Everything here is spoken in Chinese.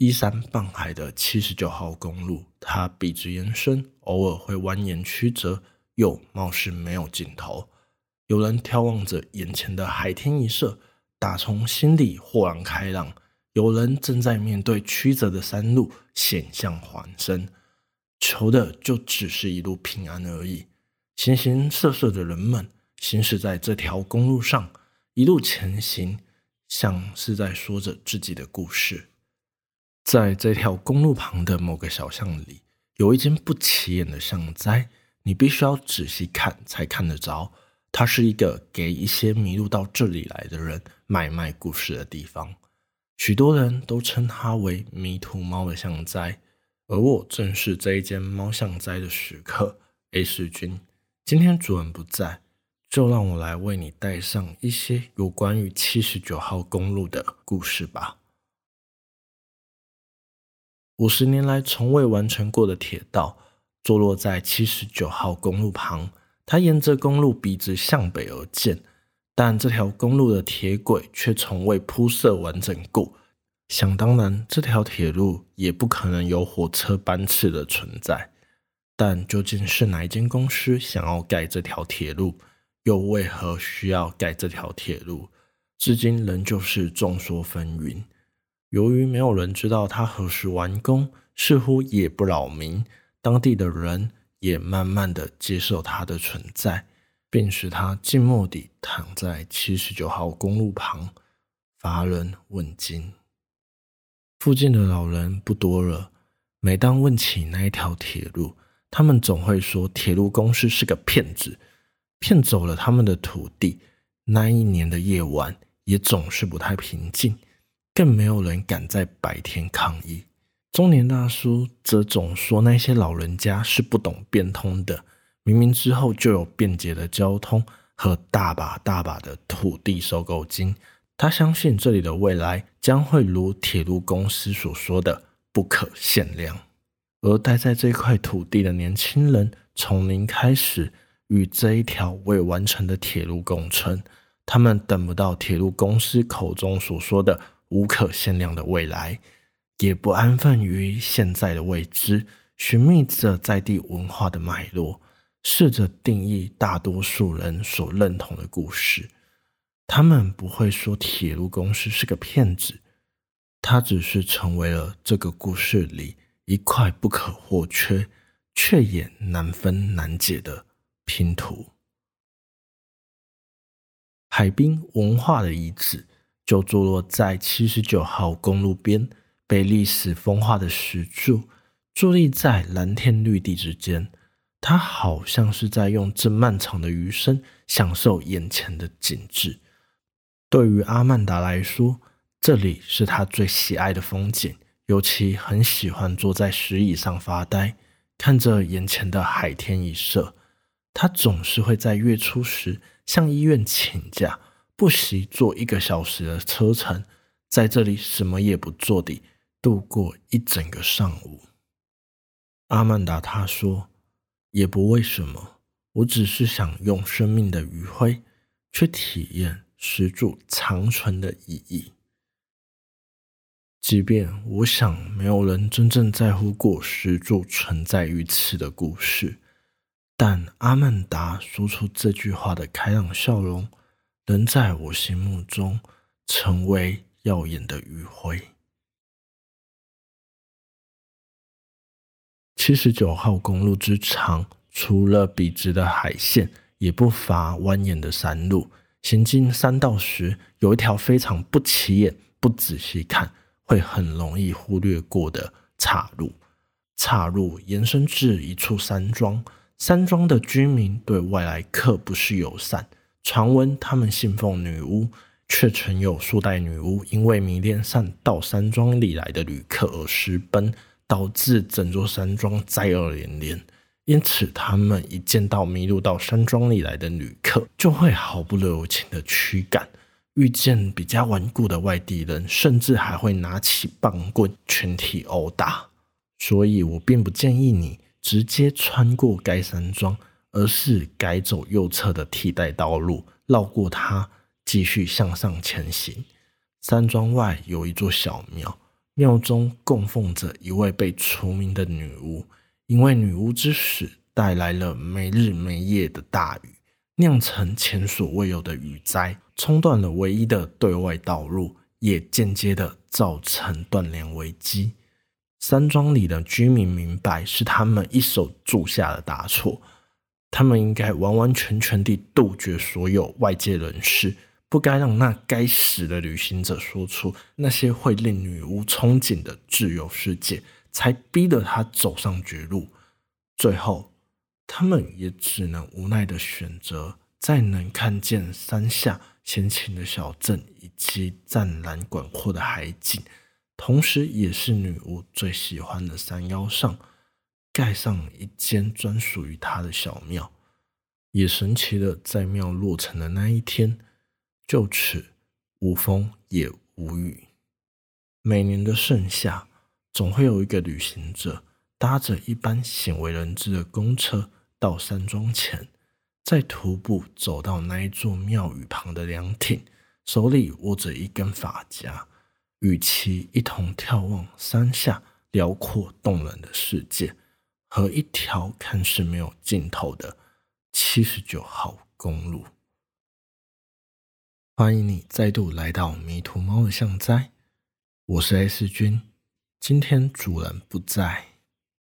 依山傍海的七十九号公路，它笔直延伸，偶尔会蜿蜒曲折，又貌似没有尽头。有人眺望着眼前的海天一色，打从心里豁然开朗；有人正在面对曲折的山路，险象环生，求的就只是一路平安而已。形形色色的人们行驶在这条公路上，一路前行，像是在说着自己的故事。在这条公路旁的某个小巷里，有一间不起眼的巷斋，你必须要仔细看才看得着。它是一个给一些迷路到这里来的人买卖故事的地方。许多人都称它为“迷途猫”的巷斋，而我正是这一间猫巷斋的食客 A 世君。今天主人不在，就让我来为你带上一些有关于七十九号公路的故事吧。五十年来从未完成过的铁道，坐落在七十九号公路旁。它沿着公路笔直向北而建，但这条公路的铁轨却从未铺设完整过。想当然，这条铁路也不可能有火车班次的存在。但究竟是哪一间公司想要盖这条铁路，又为何需要盖这条铁路，至今仍旧是众说纷纭。由于没有人知道它何时完工，似乎也不扰民，当地的人也慢慢的接受它的存在，并使它静默地躺在七十九号公路旁，乏人问津。附近的老人不多了，每当问起那一条铁路，他们总会说铁路公司是个骗子，骗走了他们的土地。那一年的夜晚也总是不太平静。更没有人敢在白天抗议。中年大叔则总说那些老人家是不懂变通的，明明之后就有便捷的交通和大把大把的土地收购金。他相信这里的未来将会如铁路公司所说的不可限量。而待在这块土地的年轻人，从零开始与这一条未完成的铁路共存。他们等不到铁路公司口中所说的。无可限量的未来，也不安分于现在的未知，寻觅着在地文化的脉络，试着定义大多数人所认同的故事。他们不会说铁路公司是个骗子，它只是成为了这个故事里一块不可或缺却也难分难解的拼图。海滨文化的遗址。就坐落在七十九号公路边，被历史风化的石柱伫立在蓝天绿地之间。它好像是在用这漫长的余生享受眼前的景致。对于阿曼达来说，这里是他最喜爱的风景，尤其很喜欢坐在石椅上发呆，看着眼前的海天一色。他总是会在月初时向医院请假。不惜坐一个小时的车程，在这里什么也不做地度过一整个上午。阿曼达他说：“也不为什么，我只是想用生命的余晖，去体验石柱长存的意义。即便我想没有人真正在乎过石柱存在于此的故事，但阿曼达说出这句话的开朗笑容。”能在我心目中成为耀眼的余晖。七十九号公路之长，除了笔直的海线，也不乏蜿蜒的山路。行进山道时，有一条非常不起眼、不仔细看会很容易忽略过的岔路。岔路延伸至一处山庄，山庄的居民对外来客不是友善。传闻他们信奉女巫，却曾有数代女巫因为迷恋上到山庄里来的旅客而私奔，导致整座山庄灾厄连连。因此，他们一见到迷路到山庄里来的旅客，就会毫不留情的驱赶；遇见比较顽固的外地人，甚至还会拿起棒棍全体殴打。所以我并不建议你直接穿过该山庄。而是改走右侧的替代道路，绕过它，继续向上前行。山庄外有一座小庙，庙中供奉着一位被除名的女巫，因为女巫之死带来了没日没夜的大雨，酿成前所未有的雨灾，冲断了唯一的对外道路，也间接的造成断粮危机。山庄里的居民明白是他们一手铸下的大错，他们应该完完全全地杜绝所有外界人士。不该让那该死的旅行者说出那些会令女巫憧憬的自由世界，才逼得他走上绝路。最后，他们也只能无奈地选择，在能看见山下闲情的小镇以及湛蓝广阔的海景，同时也是女巫最喜欢的山腰上，盖上一间专属于他的小庙。也神奇的，在庙落成的那一天。就此无风也无雨。每年的盛夏，总会有一个旅行者搭着一般鲜为人知的公车到山庄前，再徒步走到那一座庙宇旁的凉亭，手里握着一根发夹，与其一同眺望山下辽阔动人的世界和一条看似没有尽头的七十九号公路。欢迎你再度来到迷途猫的巷斋，我是 S 君，今天主人不在。